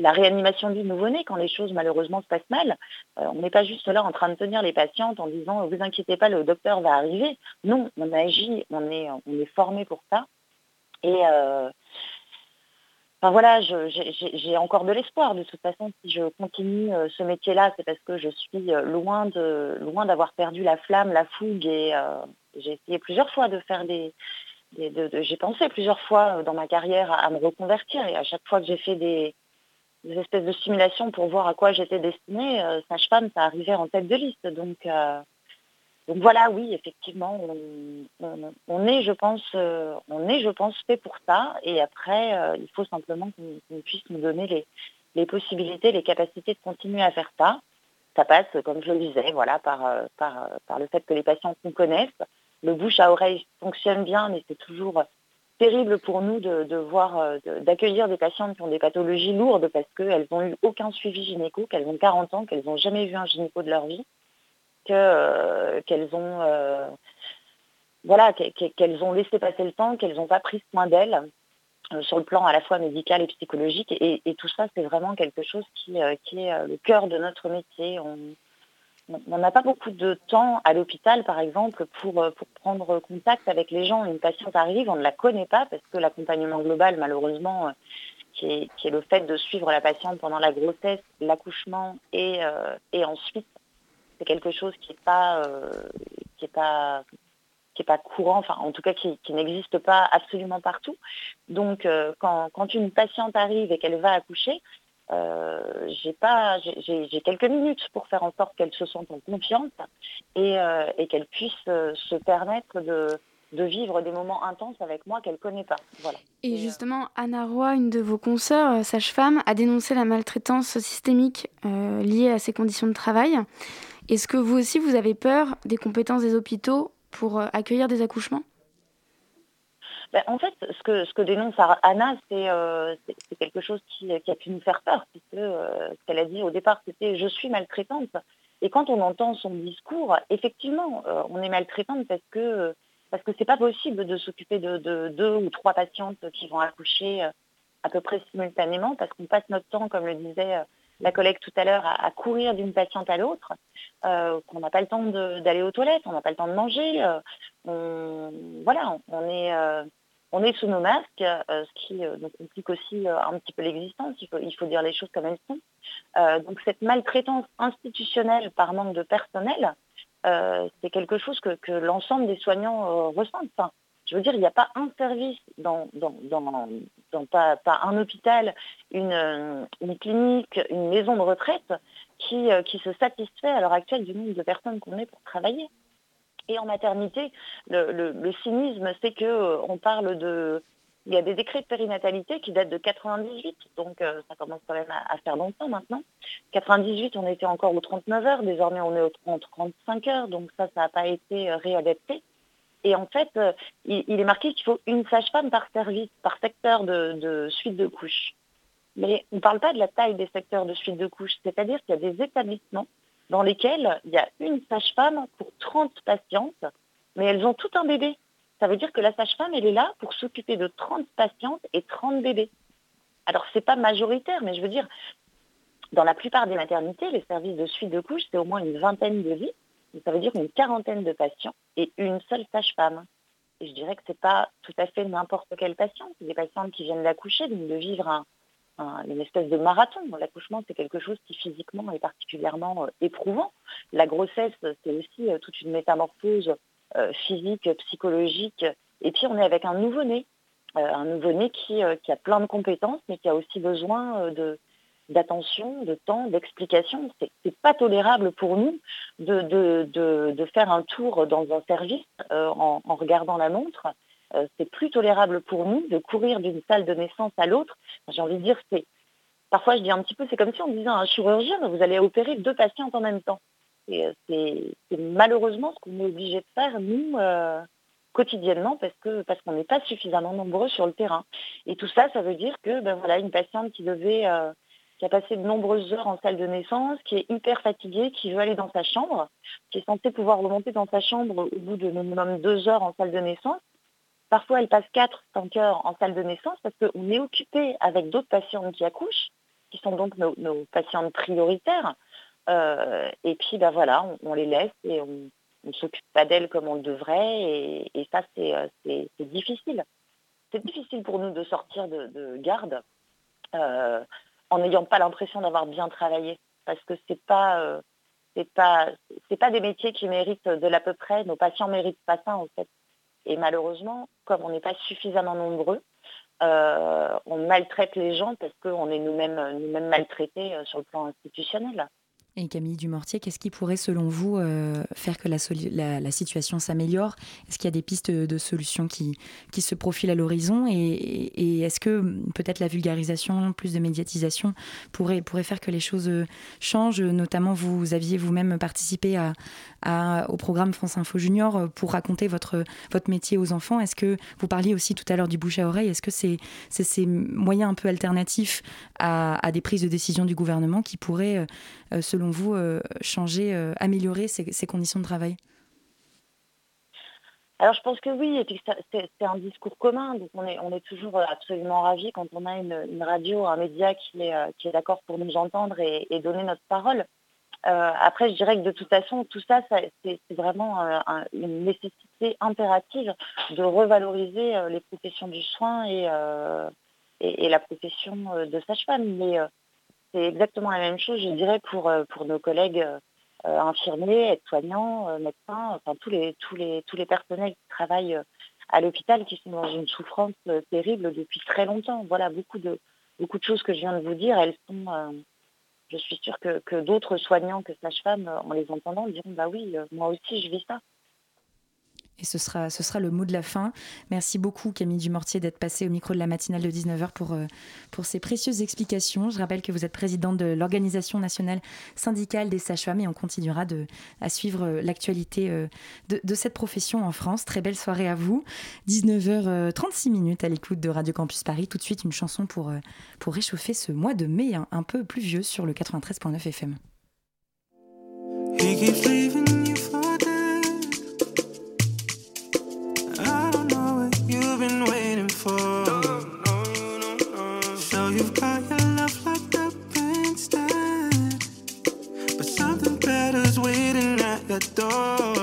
la réanimation du nouveau-né quand les choses malheureusement se passent mal. Euh, on n'est pas juste là en train de tenir les patientes en disant vous inquiétez pas, le docteur va arriver. Non, on agit, on est, formé pour ça. Et euh, voilà, j'ai encore de l'espoir. De toute façon, si je continue euh, ce métier-là, c'est parce que je suis loin de loin d'avoir perdu la flamme, la fougue et j'ai essayé plusieurs fois de faire des, j'ai pensé plusieurs fois dans ma carrière à, me reconvertir et à chaque fois que j'ai fait des, des espèces de simulations pour voir à quoi j'étais destinée, euh, sage-femme, ça arrivait en tête de liste. Donc, euh, donc voilà, oui, effectivement, on, est, je pense, euh, on est, je pense, fait pour ça. Et après, il faut simplement qu'on puisse nous donner les, les, possibilités, les capacités de continuer à faire ça. Ça passe, comme je le disais, voilà, par, par, par le fait que les patients qu'on connaisse, le bouche à oreille fonctionne bien, mais c'est toujours terrible pour nous de, voir, euh, d'accueillir des patientes qui ont des pathologies lourdes parce qu'elles n'ont eu aucun suivi gynéco, qu'elles ont 40 ans, qu'elles n'ont jamais vu un gynéco de leur vie, euh, qu'elles ont, euh, voilà, qu'elles ont laissé passer le temps, qu'elles n'ont pas pris soin d'elles sur le plan à la fois médical et psychologique. Et, tout ça, c'est vraiment quelque chose qui, est le cœur de notre métier. On n'a pas beaucoup de temps à l'hôpital, par exemple, pour, euh, pour, prendre contact avec les gens. Une patiente arrive, on ne la connaît pas parce que l'accompagnement global, malheureusement, euh, qui est, le fait de suivre la patiente pendant la grossesse, l'accouchement et, euh, ensuite, c'est quelque chose qui n'est pas, courant, en tout cas qui, n'existe pas absolument partout. Donc quand, une patiente arrive et qu'elle va accoucher, j'ai pas, j'ai quelques minutes pour faire en sorte qu'elles se sentent en confiance et, et qu'elles puissent se permettre de, de vivre des moments intenses avec moi qu'elle ne connaît pas. Voilà. Et, justement, Anna Roy, une de vos consoeurs, sage-femme, a dénoncé la maltraitance systémique liée à ces conditions de travail. Est-ce que vous aussi, vous avez peur des compétences des hôpitaux pour accueillir des accouchements? Ben, en fait, ce que, ce que dénonce Anna, c'est euh, quelque chose qui, a pu nous faire peur, puisque euh, ce qu'elle a dit au départ, c'était je suis maltraitante. Et quand on entend son discours, effectivement, euh, on est maltraitante parce que parce que c'est pas possible de s'occuper de, deux ou trois patientes qui vont accoucher à peu près simultanément, parce qu'on passe notre temps, comme le disait la collègue tout à l'heure, à, courir d'une patiente à l'autre, qu'on n'a pas le temps d'aller aux toilettes, on n'a pas le temps de manger. on, voilà, on est on est sous nos masques, euh, ce qui euh, nous complique aussi euh, un petit peu l'existence, il faut, dire les choses comme elles sont. donc cette maltraitance institutionnelle par manque de personnel, c'est quelque chose que, l'ensemble des soignants ressentent. je veux dire, il n'y a pas un service dans, pas, un hôpital, une, clinique, une maison de retraite qui, qui se satisfait à l'heure actuelle du nombre de personnes qu'on est pour travailler. Et en maternité, le, cynisme, c'est qu'on euh, parle de... Il y a des décrets de périnatalité qui datent de 98, donc euh, ça commence quand même à, faire longtemps maintenant. 98, on était encore aux 39 heures, désormais on est aux 35 heures, donc ça, ça n'a pas été euh, réadapté. Et en fait, il, est marqué qu'il faut une sage-femme par service, par secteur de, suite de couches. Mais on ne parle pas de la taille des secteurs de suite de couches, c'est-à-dire qu'il y a des établissements dans lesquelles il y a une sage-femme pour 30 patientes, mais elles ont tout un bébé. Ça veut dire que la sage-femme, elle est là pour s'occuper de 30 patientes et 30 bébés. Alors, ce n'est pas majoritaire, mais je veux dire, dans la plupart des maternités, les services de suite de couche, c'est au moins une vingtaine de lits. Ça veut dire une quarantaine de patients et une seule sage-femme. Et je dirais que ce n'est pas tout à fait n'importe quel patient. C'est des patientes qui viennent d'accoucher, de vivre un, une espèce de marathon. L'accouchement, c'est quelque chose qui physiquement est particulièrement euh, éprouvant. La grossesse, c'est aussi euh, toute une métamorphose euh, physique, psychologique. Et puis, on est avec un nouveau-né, un nouveau-né qui, a plein de compétences, mais qui a aussi besoin de, d'attention, de temps, d'explication. C'est, n'est pas tolérable pour nous de, faire un tour dans un service en, regardant la montre euh, c'est plus tolérable pour nous de courir d'une salle de naissance à l'autre. J'ai envie de dire, c'est parfois je dis un petit peu, c'est comme si on disait à un chirurgien, vous allez opérer deux patientes en même temps. Euh, c'est malheureusement ce qu'on est obligé de faire, nous, euh, quotidiennement, parce que parce qu'on n'est pas suffisamment nombreux sur le terrain. Et tout ça, ça veut dire que ben voilà, une patiente qui devait qui a passé de nombreuses heures en salle de naissance, qui est hyper fatiguée, qui veut aller dans sa chambre, qui est censée pouvoir remonter dans sa chambre au bout de minimum deux heures en salle de naissance, Parfois, elle passe 4, 5 heures en salle de naissance parce qu'on est occupé avec d'autres patientes qui accouchent, qui sont donc nos, patientes prioritaires. Euh, et puis, ben voilà, on, les laisse et on ne s'occupe pas d'elles comme on le devrait. Et, ça, euh, c'est difficile. C'est difficile pour nous de sortir de, garde euh, en n'ayant pas l'impression d'avoir bien travaillé. Parce que ce n'est pas, pas, pas des métiers qui méritent de l'à peu près. Nos patients ne méritent pas ça, en fait. Et malheureusement, comme on n'est pas suffisamment nombreux, euh, on maltraite les gens parce qu'on est nous-mêmes nous maltraités euh, sur le plan institutionnel. Et Camille Dumortier, qu'est-ce qui pourrait, selon vous, euh, faire que la, la, situation s'améliore? Est-ce qu'il y a des pistes de solutions qui, qui se profilent à l'horizon? Et, est-ce que peut-être la vulgarisation, plus de médiatisation pourrait, pourrait faire que les choses changent? Notamment, vous aviez vous-même participé à, au programme France Info Junior euh, pour raconter votre, votre métier aux enfants. Est-ce que vous parliez aussi tout à l'heure du bouche à oreille? Est-ce que c'est ces moyens un peu alternatifs à, des prises de décision du gouvernement qui pourraient, euh, euh, selon vous, changer, améliorer ces, conditions de travail? Alors je pense que oui, c'est un discours commun, donc on est, on est toujours absolument ravis quand on a une, radio, un média qui est, qui est d'accord pour nous entendre et donner notre parole. Euh, après, je dirais que de toute façon, tout ça, c'est vraiment euh, une nécessité impérative de revaloriser euh, les professions du soin et, la profession de sage-femme. Mais c'est exactement la même chose, je dirais, pour, nos collègues infirmiers, aides-soignants, médecins, enfin tous les, tous, les, tous les personnels qui travaillent à l'hôpital qui sont dans une souffrance terrible depuis très longtemps. Voilà, beaucoup de, beaucoup de choses que je viens de vous dire, elles sont, je suis sûre que, d'autres soignants que sages-femmes, en les entendant, diront bah oui, moi aussi je vis ça. Et ce sera, ce sera le mot de la fin. Merci beaucoup Camille Dumortier d'être passée au micro de la matinale de 19h pour, euh, pour ces précieuses explications. Je rappelle que vous êtes présidente de l'Organisation nationale syndicale des sages-femmes et on continuera de, à suivre euh, l'actualité euh, de, cette profession en France. Très belle soirée à vous. 19h36 minutes à l'écoute de Radio Campus Paris. Tout de suite une chanson pour, pour réchauffer ce mois de mai un, un peu pluvieux sur le 93.9 FM. door.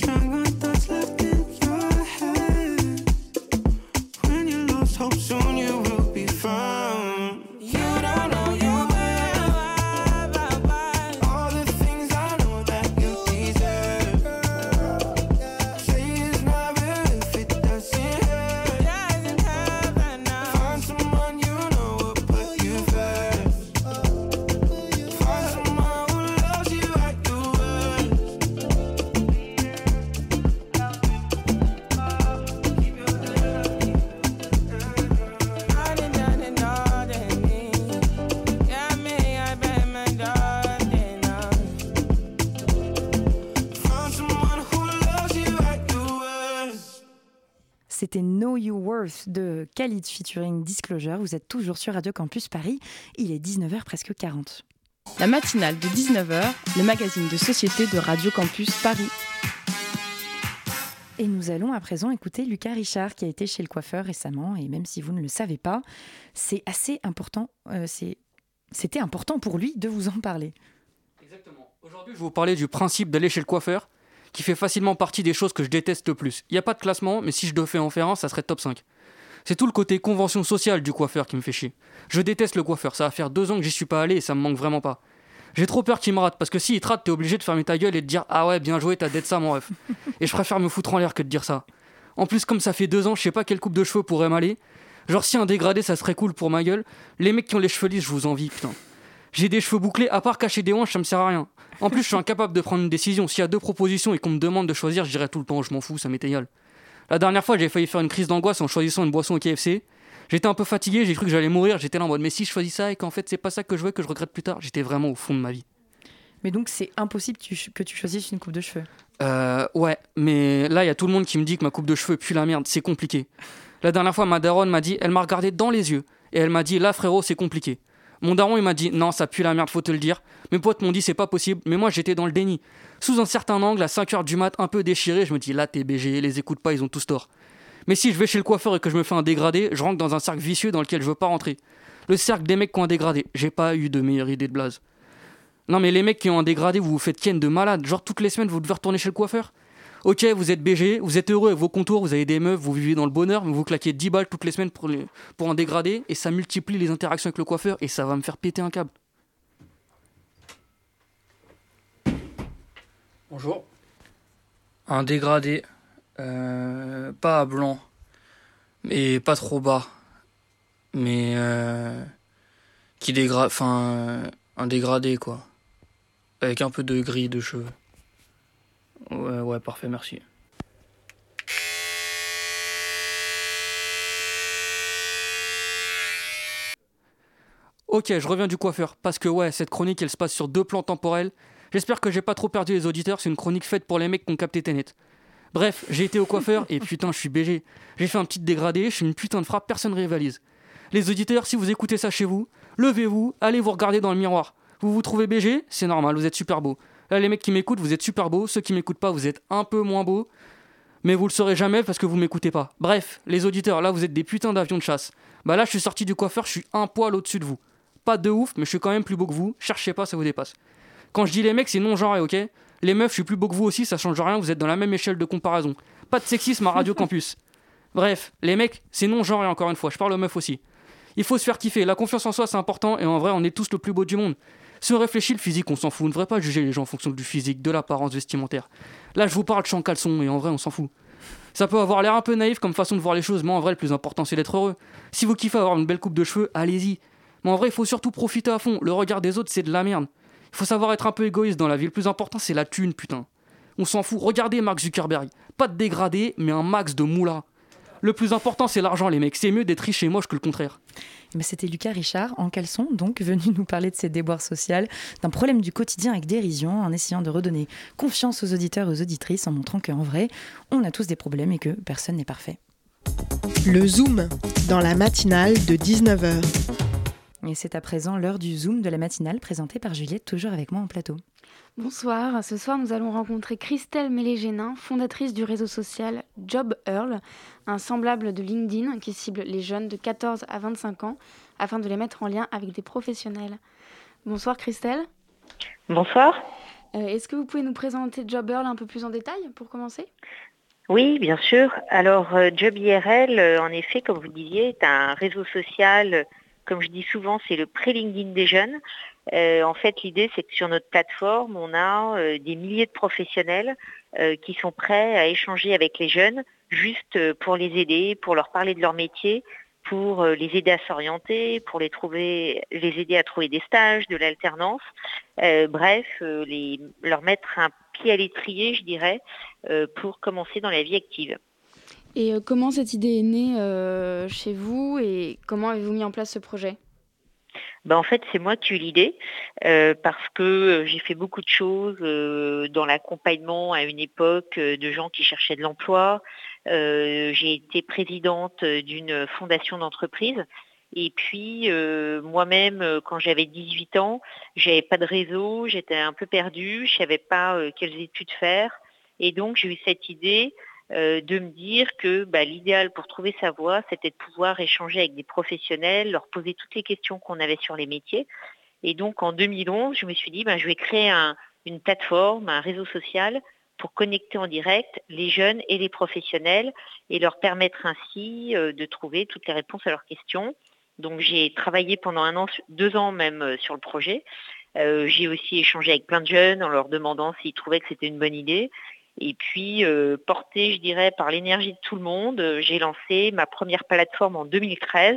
C'était De Khalid featuring Disclosure. Vous êtes toujours sur Radio Campus Paris. Il est 19h presque 40. La matinale de 19h, le magazine de société de Radio Campus Paris. Et nous allons à présent écouter Lucas Richard qui a été chez le coiffeur récemment. Et même si vous ne le savez pas, c'est assez important. Euh, C'était important pour lui de vous en parler. Exactement. Aujourd'hui, je vais vous parler du principe d'aller chez le coiffeur qui fait facilement partie des choses que je déteste le plus. Il n'y a pas de classement, mais si je devais en faire un, ça serait top 5. C'est tout le côté convention sociale du coiffeur qui me fait chier. Je déteste le coiffeur, ça va faire deux ans que j'y suis pas allé et ça me manque vraiment pas. J'ai trop peur qu'il me rate, parce que s'il te rate, t'es obligé de fermer ta gueule et de dire Ah ouais, bien joué, t'as d'être ça, mon ref. Et je préfère me foutre en l'air que de dire ça. En plus, comme ça fait deux ans, je sais pas quelle coupe de cheveux pourrait m'aller. Genre, si un dégradé, ça serait cool pour ma gueule. Les mecs qui ont les cheveux lisses, je vous envie, putain. J'ai des cheveux bouclés, à part cacher des hanches, ça me sert à rien. En plus, je suis incapable de prendre une décision. S'il y a deux propositions et qu'on me demande de choisir, je dirais tout le temps, je m'en fous, ça m'est. La dernière fois, j'ai failli faire une crise d'angoisse en choisissant une boisson au KFC. J'étais un peu fatigué, j'ai cru que j'allais mourir, j'étais là en mode mais si je choisis ça et qu'en fait c'est pas ça que je veux, que je regrette plus tard, j'étais vraiment au fond de ma vie. Mais donc c'est impossible que tu choisisses une coupe de cheveux? Euh, ouais, mais là il y a tout le monde qui me dit que ma coupe de cheveux pue la merde, c'est compliqué. La dernière fois, ma daronne m'a dit, elle m'a regardé dans les yeux, et elle m'a dit, là frérot, c'est compliqué. Mon daron, il m'a dit, non, ça pue la merde, faut te le dire. Mes potes m'ont dit, c'est pas possible, mais moi j'étais dans le déni. Sous un certain angle, à 5h du mat, un peu déchiré, je me dis, là t'es BG, les écoute pas, ils ont tous tort. Mais si je vais chez le coiffeur et que je me fais un dégradé, je rentre dans un cercle vicieux dans lequel je veux pas rentrer. Le cercle des mecs qui ont un dégradé. J'ai pas eu de meilleure idée de blaze. Non mais les mecs qui ont un dégradé, vous vous faites ken de malade. Genre toutes les semaines, vous devez retourner chez le coiffeur. Ok, vous êtes BG, vous êtes heureux avec vos contours, vous avez des meufs, vous vivez dans le bonheur, mais vous claquez 10 balles toutes les semaines pour, pour un dégradé, et ça multiplie les interactions avec le coiffeur, et ça va me faire péter un câble. Bonjour. Un dégradé, euh, pas à blanc, mais pas trop bas, mais euh, qui dégrade, enfin, euh, un dégradé quoi, avec un peu de gris de cheveux. Ouais, ouais, parfait, merci. Ok, je reviens du coiffeur, parce que ouais, cette chronique elle se passe sur deux plans temporels. J'espère que j'ai pas trop perdu les auditeurs, c'est une chronique faite pour les mecs qui ont capté Tenet. Bref, j'ai été au coiffeur et putain, je suis BG. J'ai fait un petit dégradé, je suis une putain de frappe, personne rivalise. Les auditeurs, si vous écoutez ça chez vous, levez-vous, allez vous regarder dans le miroir. Vous vous trouvez BG C'est normal, vous êtes super beau. Là, les mecs qui m'écoutent, vous êtes super beaux. Ceux qui m'écoutent pas, vous êtes un peu moins beaux. Mais vous le saurez jamais parce que vous m'écoutez pas. Bref, les auditeurs, là, vous êtes des putains d'avions de chasse. Bah là, je suis sorti du coiffeur, je suis un poil au-dessus de vous. Pas de ouf, mais je suis quand même plus beau que vous. Cherchez pas, ça vous dépasse. Quand je dis les mecs, c'est non-genré, ok? Les meufs, je suis plus beau que vous aussi, ça change rien, vous êtes dans la même échelle de comparaison. Pas de sexisme à Radio Campus. Bref, les mecs, c'est non-genré encore une fois, je parle aux meufs aussi. Il faut se faire kiffer, la confiance en soi c'est important et en vrai on est tous le plus beau du monde. Si on réfléchit, le physique on s'en fout, on ne devrait pas juger les gens en fonction du physique, de l'apparence vestimentaire. Là je vous parle, je suis en caleçon et en vrai on s'en fout. Ça peut avoir l'air un peu naïf comme façon de voir les choses, mais en vrai le plus important c'est d'être heureux. Si vous kiffez avoir une belle coupe de cheveux, allez-y. Mais en vrai il faut surtout profiter à fond, le regard des autres c'est de la merde. Il faut savoir être un peu égoïste dans la vie, le plus important c'est la thune putain. On s'en fout, regardez Mark Zuckerberg. Pas de dégradé, mais un max de moula. Le plus important, c'est l'argent, les mecs. C'est mieux d'être riche et moche que le contraire. Mais C'était Lucas Richard, en caleçon, donc, venu nous parler de ses déboires sociales, d'un problème du quotidien avec dérision, en essayant de redonner confiance aux auditeurs et aux auditrices, en montrant qu'en vrai, on a tous des problèmes et que personne n'est parfait. Le Zoom, dans la matinale de 19h. Et c'est à présent l'heure du Zoom de la matinale, présentée par Juliette, toujours avec moi en plateau. Bonsoir, ce soir nous allons rencontrer Christelle Mélégénin, fondatrice du réseau social Job Earl, un semblable de LinkedIn qui cible les jeunes de 14 à 25 ans afin de les mettre en lien avec des professionnels. Bonsoir Christelle. Bonsoir. Euh, Est-ce que vous pouvez nous présenter Job Earl un peu plus en détail pour commencer? Oui, bien sûr. Alors, euh, Job IRL, euh, en effet, comme vous disiez, est un réseau social, euh, comme je dis souvent, c'est le pré-LinkedIn des jeunes. Euh, en fait, l'idée, c'est que sur notre plateforme, on a euh, des milliers de professionnels euh, qui sont prêts à échanger avec les jeunes, juste pour les aider, pour leur parler de leur métier, pour les aider à s'orienter, pour les trouver, les aider à trouver des stages, de l'alternance. Bref, leur mettre un pied à l'étrier, je dirais, pour commencer dans la vie active. Et euh, comment cette idée est née euh, chez vous et comment avez-vous mis en place ce projet? Ben, en fait, c'est moi qui ai eu l'idée euh, parce que j'ai fait beaucoup de choses dans l'accompagnement à une époque de gens qui cherchaient de l'emploi. J'ai été présidente d'une fondation d'entreprise. Et puis, moi-même, quand j'avais 18 ans, j'avais pas de réseau, j'étais un peu perdue, je savais pas quelles études faire. Et donc, j'ai eu cette idée euh, de me dire que bah, l'idéal pour trouver sa voie, c'était de pouvoir échanger avec des professionnels, leur poser toutes les questions qu'on avait sur les métiers. Et donc en 2011, je me suis dit, bah, je vais créer un- une plateforme, un réseau social pour connecter en direct les jeunes et les professionnels et leur permettre ainsi euh, de trouver toutes les réponses à leurs questions. Donc j'ai travaillé pendant un an, deux ans même euh, sur le projet. J'ai aussi échangé avec plein de jeunes en leur demandant s'ils trouvaient que c'était une bonne idée. Et puis, euh, porté, je dirais, par l'énergie de tout le monde, euh, j'ai lancé ma première plateforme en 2013.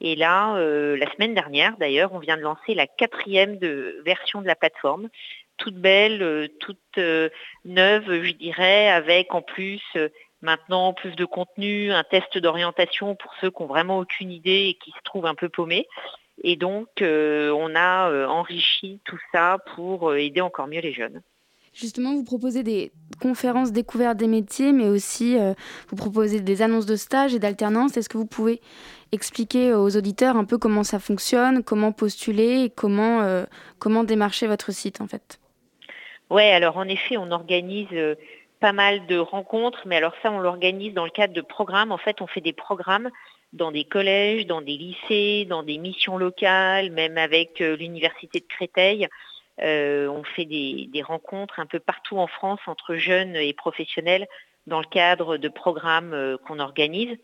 Et là, euh, la semaine dernière, d'ailleurs, on vient de lancer la quatrième version de la plateforme, toute belle, toute neuve, je dirais, avec en plus maintenant plus de contenu, un test d'orientation pour ceux qui ont vraiment aucune idée et qui se trouvent un peu paumés. Et donc, on a enrichi tout ça pour aider encore mieux les jeunes. Justement, vous proposez des conférences découvertes des métiers, mais aussi vous proposez des annonces de stage et d'alternance. Est-ce que vous pouvez expliquer aux auditeurs un peu comment ça fonctionne, comment postuler et comment, comment démarcher votre site en fait? Oui, alors en effet, on organise pas mal de rencontres, mais alors ça, on l'organise dans le cadre de programmes. En fait, on fait des programmes dans des collèges, dans des lycées, dans des missions locales, même avec euh, l'université de Créteil. Euh, on fait des, rencontres un peu partout en France entre jeunes et professionnels dans le cadre de programmes euh, qu'on organise.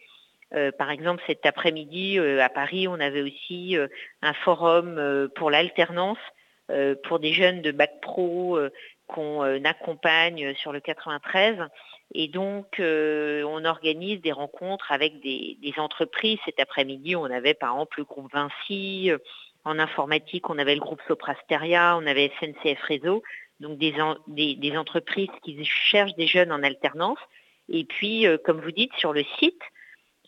par exemple, cet après-midi à Paris, on avait aussi un forum pour l'alternance pour des jeunes de bac pro qu'on euh, accompagne sur le 93. Et donc, euh, on organise des rencontres avec des, entreprises. Cet après-midi, on avait par exemple le groupe Vinci. En informatique, on avait le groupe Soprasteria, on avait SNCF Réseau. Donc, des, entreprises qui cherchent des jeunes en alternance. Et puis, euh, comme vous dites, sur le site,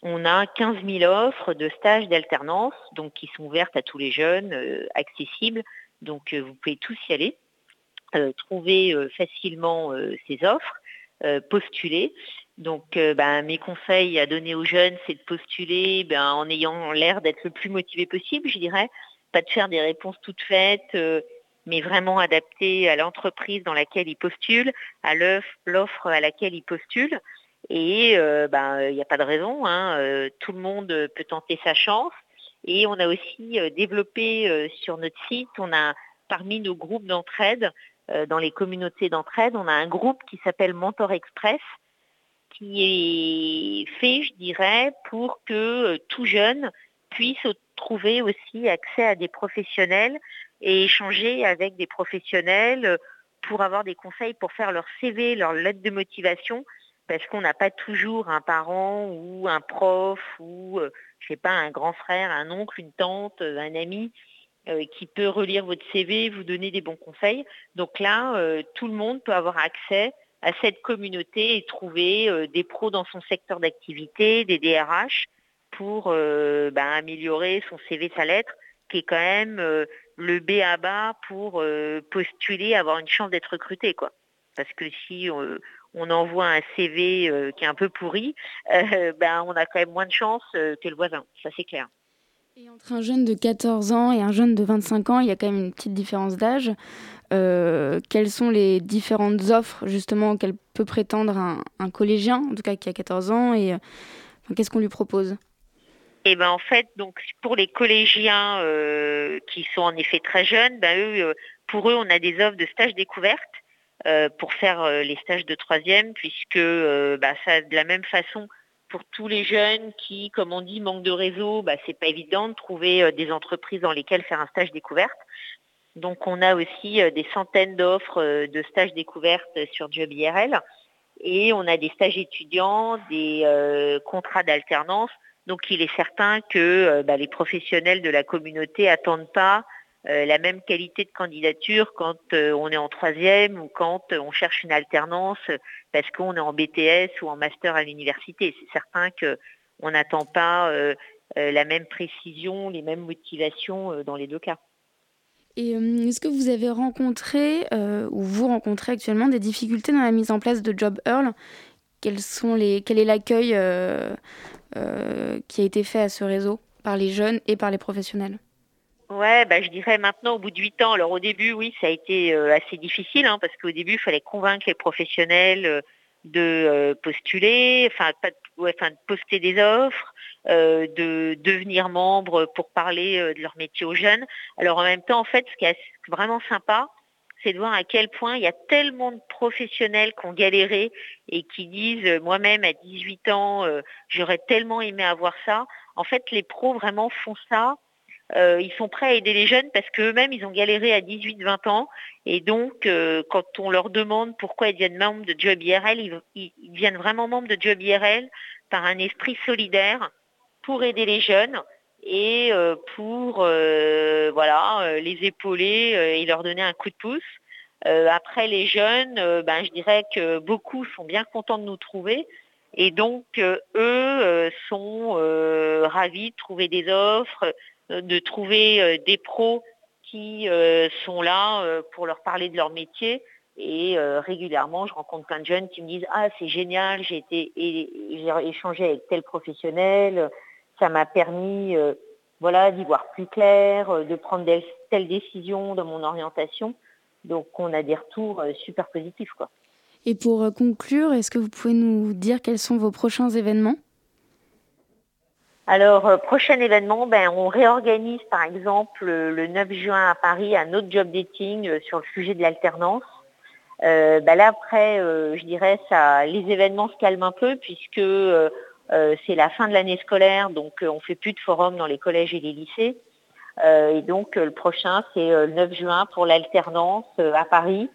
on a 15 000 offres de stages d'alternance, donc qui sont ouvertes à tous les jeunes, accessibles. Donc, vous pouvez tous y aller. Euh, trouver euh, facilement euh, ces offres, postuler. Donc, ben, mes conseils à donner aux jeunes, c'est de postuler ben, en ayant l'air d'être le plus motivé possible, je dirais. Pas de faire des réponses toutes faites, mais vraiment adaptées à l'entreprise dans laquelle ils postulent, à l'offre à laquelle ils postulent. Et ben, il n'y a pas de raison, hein, tout le monde peut tenter sa chance. Et on a aussi développé sur notre site, on a parmi nos groupes d'entraide euh, dans les communautés d'entraide, on a un groupe qui s'appelle Mentor Express, qui est fait, je dirais, pour que euh, tout jeune puisse trouver aussi accès à des professionnels et échanger avec des professionnels euh, pour avoir des conseils pour faire leur CV, leur lettre de motivation, parce qu'on n'a pas toujours un parent ou un prof ou, je sais pas, un grand frère, un oncle, une tante, un ami euh, qui peut relire votre CV, vous donner des bons conseils. Donc là, euh, tout le monde peut avoir accès à cette communauté et trouver euh, des pros dans son secteur d'activité, des DRH, pour ben, améliorer son CV, sa lettre, qui est quand même le B à bas pour postuler, avoir une chance d'être recruté. Quoi. Parce que si on envoie un CV qui est un peu pourri, ben, on a quand même moins de chance que le voisin, ça c'est clair. Et entre un jeune de 14 ans et un jeune de 25 ans, il y a quand même une petite différence d'âge. Euh, quelles sont les différentes offres justement auxquelles peut prétendre un, collégien, en tout cas qui a 14 ans, et euh, qu'est-ce qu'on lui propose? Et eh ben en fait, donc pour les collégiens euh, qui sont en effet très jeunes, ben eux, pour eux, on a des offres de stage découverte pour faire les stages de troisième, puisque ça, de la même façon, pour tous les jeunes qui, comme on dit, manquent de réseau, bah, c'est pas évident de trouver euh, des entreprises dans lesquelles faire un stage découverte. Donc on a aussi euh, des centaines d'offres euh, de stages découvertes sur Job IRL et on a des stages étudiants, des contrats d'alternance. Donc il est certain que bah, les professionnels de la communauté attendent pas euh, la même qualité de candidature quand euh, on est en troisième ou quand euh, on cherche une alternance parce qu'on est en BTS ou en master à l'université. C'est certain qu'on n'attend pas la même précision, les mêmes motivations dans les deux cas. Et est-ce que vous avez rencontré ou vous rencontrez actuellement des difficultés dans la mise en place de Job Earl? Sont les, Quel est l'accueil qui a été fait à ce réseau par les jeunes et par les professionnels Ouais, bah, je dirais maintenant au bout de huit ans. Alors au début, oui, ça a été euh, assez difficile hein, parce qu'au début, il fallait convaincre les professionnels euh, de euh, postuler, enfin, de poster des offres, de devenir membre pour parler de leur métier aux jeunes. Alors en même temps, en fait, ce qui est vraiment sympa, c'est de voir à quel point il y a tellement de professionnels qui ont galéré et qui disent moi-même à 18 ans, j'aurais tellement aimé avoir ça. En fait, les pros vraiment font ça euh, ils sont prêts à aider les jeunes parce qu'eux-mêmes, ils ont galéré à 18-20 ans. Et donc, euh, quand on leur demande pourquoi ils deviennent membres de Job IRL, ils, deviennent vraiment membres de Job IRL par un esprit solidaire pour aider les jeunes et euh, pour voilà, les épauler et leur donner un coup de pouce. après les jeunes, ben, je dirais que beaucoup sont bien contents de nous trouver. Et donc, eux sont ravis de trouver des offres, de trouver euh, des pros qui euh, sont là euh, pour leur parler de leur métier. Et régulièrement, je rencontre plein de jeunes qui me disent Ah, c'est génial, j'ai été j'ai échangé avec tel professionnel, ça m'a permis voilà, d'y voir plus clair, de prendre telle décision dans mon orientation. Donc on a des retours super positifs. Quoi. Et pour conclure, est-ce que vous pouvez nous dire quels sont vos prochains événements? Alors, euh, prochain événement, ben, on réorganise par exemple le 9 juin à Paris un autre job dating euh, sur le sujet de l'alternance. Euh, ben là, après, je dirais, ça, les événements se calment un peu puisque c'est la fin de l'année scolaire, donc on fait plus de forums dans les collèges et les lycées. et donc, le prochain, c'est le 9 juin pour l'alternance à Paris.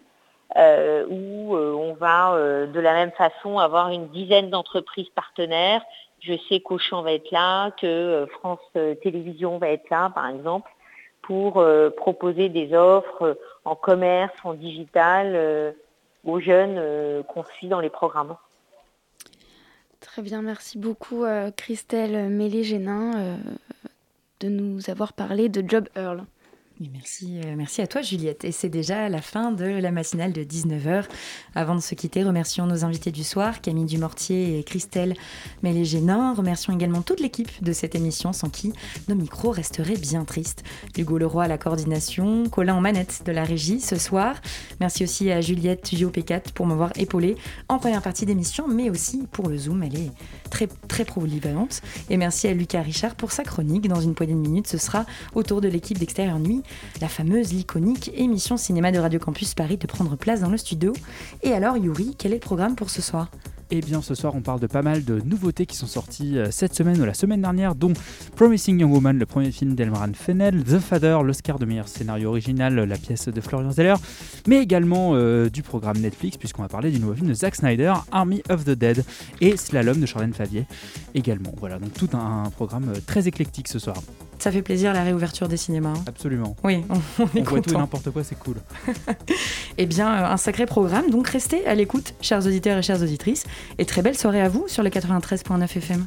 où on va de la même façon avoir une dizaine d'entreprises partenaires je sais qu'Auchan va être là, que euh, France euh, Télévisions va être là, par exemple, pour euh, proposer des offres en commerce, en digital aux jeunes qu'on suit dans les programmes. Très bien, merci beaucoup Christelle Mélé-Génin de nous avoir parlé de Job Earl merci, euh, merci à toi Juliette. Et c'est déjà la fin de la matinale de 19h. Avant de se quitter, remercions nos invités du soir, Camille Dumortier et Christelle Mélégénin. Remercions également toute l'équipe de cette émission sans qui nos micros resteraient bien tristes. Hugo Leroy à la coordination, Colin en manette de la régie ce soir. Merci aussi à Juliette Giopécat pour m'avoir épaulé en première partie d'émission, mais aussi pour le Zoom. Elle est très, très polyvalente. Et merci à Lucas Richard pour sa chronique. Dans une poignée de minutes, ce sera autour de l'équipe d'Extérieur Nuit la fameuse, l'iconique émission cinéma de Radio Campus Paris de prendre place dans le studio. Et alors, Yuri, quel est le programme pour ce soir? Eh bien, ce soir, on parle de pas mal de nouveautés qui sont sorties euh, cette semaine ou la semaine dernière, dont Promising Young Woman, le premier film d'Elmaran Fennel, The Father, l'Oscar de meilleur scénario original, la pièce de Florian Zeller, mais également euh, du programme Netflix, puisqu'on va parler du nouveau film de Zack Snyder, Army of the Dead, et Slalom de Charlène Favier également. Voilà, donc tout un programme euh, très éclectique ce soir. Ça fait plaisir la réouverture des cinémas. Hein. Absolument. Oui, on, est on voit tout et n'importe quoi, c'est cool. eh bien, euh, un sacré programme. Donc restez à l'écoute, chers auditeurs et chères auditrices. Et très belle soirée à vous sur les 93.9 FM.